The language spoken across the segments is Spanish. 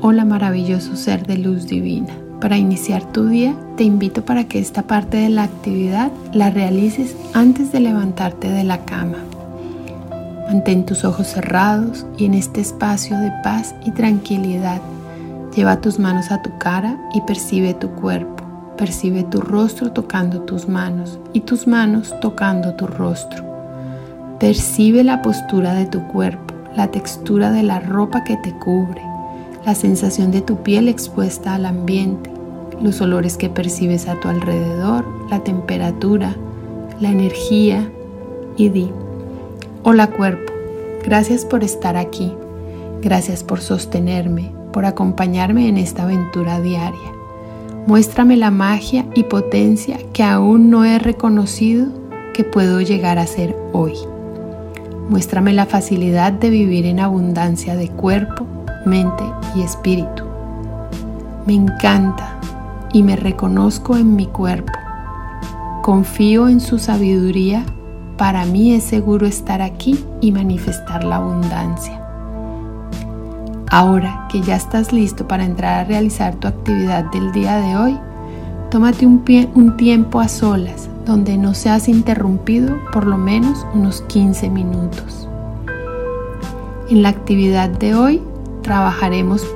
Hola maravilloso ser de luz divina. Para iniciar tu día, te invito para que esta parte de la actividad la realices antes de levantarte de la cama. Mantén tus ojos cerrados y en este espacio de paz y tranquilidad, lleva tus manos a tu cara y percibe tu cuerpo. Percibe tu rostro tocando tus manos y tus manos tocando tu rostro. Percibe la postura de tu cuerpo, la textura de la ropa que te cubre la sensación de tu piel expuesta al ambiente, los olores que percibes a tu alrededor, la temperatura, la energía y di, hola cuerpo, gracias por estar aquí, gracias por sostenerme, por acompañarme en esta aventura diaria. Muéstrame la magia y potencia que aún no he reconocido que puedo llegar a ser hoy. Muéstrame la facilidad de vivir en abundancia de cuerpo, mente y espíritu. Me encanta y me reconozco en mi cuerpo. Confío en su sabiduría. Para mí es seguro estar aquí y manifestar la abundancia. Ahora que ya estás listo para entrar a realizar tu actividad del día de hoy, tómate un, un tiempo a solas donde no seas interrumpido por lo menos unos 15 minutos. En la actividad de hoy trabajaremos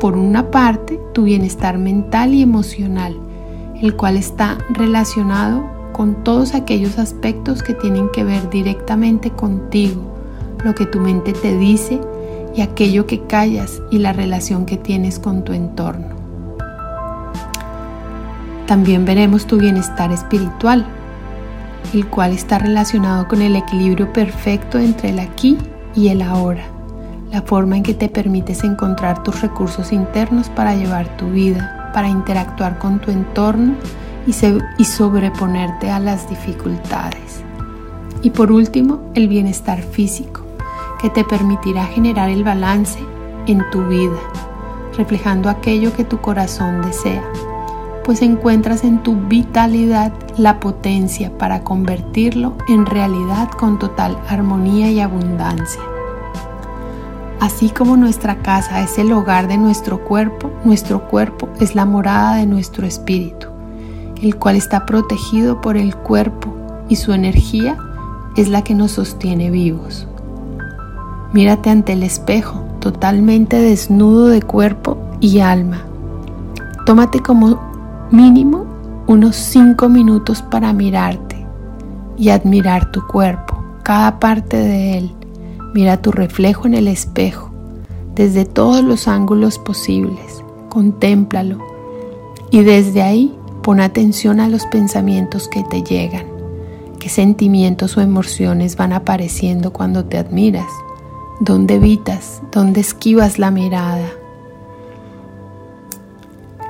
por una parte tu bienestar mental y emocional, el cual está relacionado con todos aquellos aspectos que tienen que ver directamente contigo, lo que tu mente te dice y aquello que callas y la relación que tienes con tu entorno. También veremos tu bienestar espiritual, el cual está relacionado con el equilibrio perfecto entre el aquí y el ahora la forma en que te permites encontrar tus recursos internos para llevar tu vida, para interactuar con tu entorno y, sobreponerte a las dificultades. Y por último, el bienestar físico, que te permitirá generar el balance en tu vida, reflejando aquello que tu corazón desea, pues encuentras en tu vitalidad la potencia para convertirlo en realidad con total armonía y abundancia. Así como nuestra casa es el hogar de nuestro cuerpo, nuestro cuerpo es la morada de nuestro espíritu, el cual está protegido por el cuerpo y su energía es la que nos sostiene vivos. Mírate ante el espejo, totalmente desnudo de cuerpo y alma. Tómate como mínimo unos 5 minutos para mirarte y admirar tu cuerpo, cada parte de él Mira tu reflejo en el espejo desde todos los ángulos posibles. Contémplalo y desde ahí pon atención a los pensamientos que te llegan. ¿Qué sentimientos o emociones van apareciendo cuando te admiras? ¿Dónde evitas? ¿Dónde esquivas la mirada?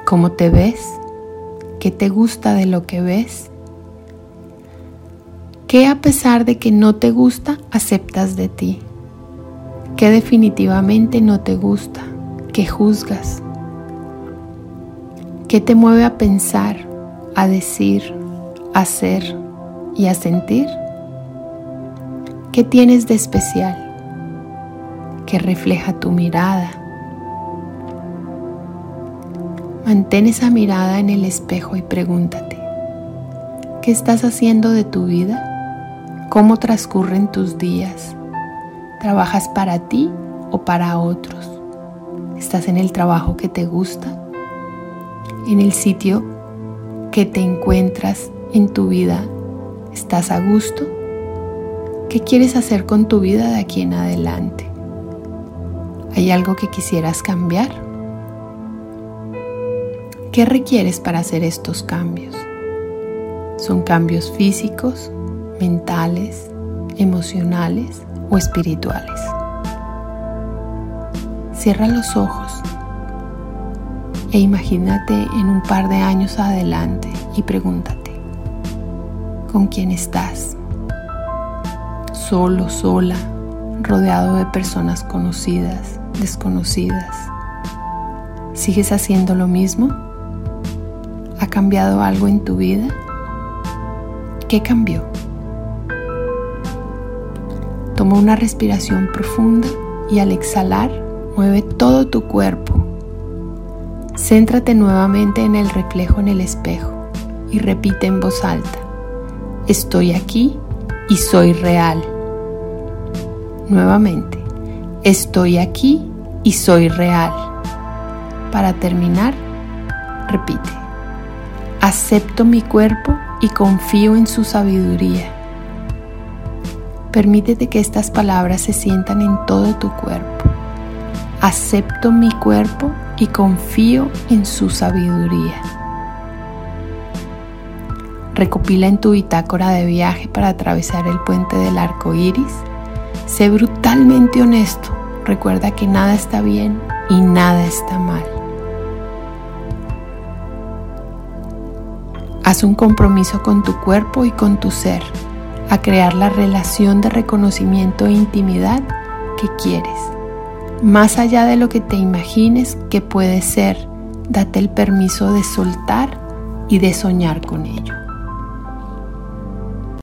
¿Cómo te ves? ¿Qué te gusta de lo que ves? ¿Qué a pesar de que no te gusta, aceptas de ti? ¿Qué definitivamente no te gusta? ¿Qué juzgas? ¿Qué te mueve a pensar, a decir, a hacer y a sentir? ¿Qué tienes de especial? ¿Qué refleja tu mirada? Mantén esa mirada en el espejo y pregúntate, ¿qué estás haciendo de tu vida? ¿Cómo transcurren tus días? ¿Trabajas para ti o para otros? ¿Estás en el trabajo que te gusta? ¿En el sitio que te encuentras en tu vida? ¿Estás a gusto? ¿Qué quieres hacer con tu vida de aquí en adelante? ¿Hay algo que quisieras cambiar? ¿Qué requieres para hacer estos cambios? ¿Son cambios físicos, mentales, emocionales? O espirituales. Cierra los ojos e imagínate en un par de años adelante y pregúntate, ¿con quién estás? Solo, sola, rodeado de personas conocidas, desconocidas. ¿Sigues haciendo lo mismo? ¿Ha cambiado algo en tu vida? ¿Qué cambió? Toma una respiración profunda y al exhalar mueve todo tu cuerpo, Céntrate nuevamente en el reflejo en el espejo y repite en voz alta, estoy aquí y soy real. Nuevamente, estoy aquí y soy real. Para terminar, repite, acepto mi cuerpo y confío en su sabiduría. Permítete que estas palabras se sientan en todo tu cuerpo. Acepto mi cuerpo y confío en su sabiduría. Recopila en tu bitácora de viaje para atravesar el puente del arco iris. Sé brutalmente honesto. Recuerda que nada está bien y nada está mal. Haz un compromiso con tu cuerpo y con tu ser a crear la relación de reconocimiento e intimidad que quieres. Más allá de lo que te imagines que puede ser, date el permiso de soltar y de soñar con ello.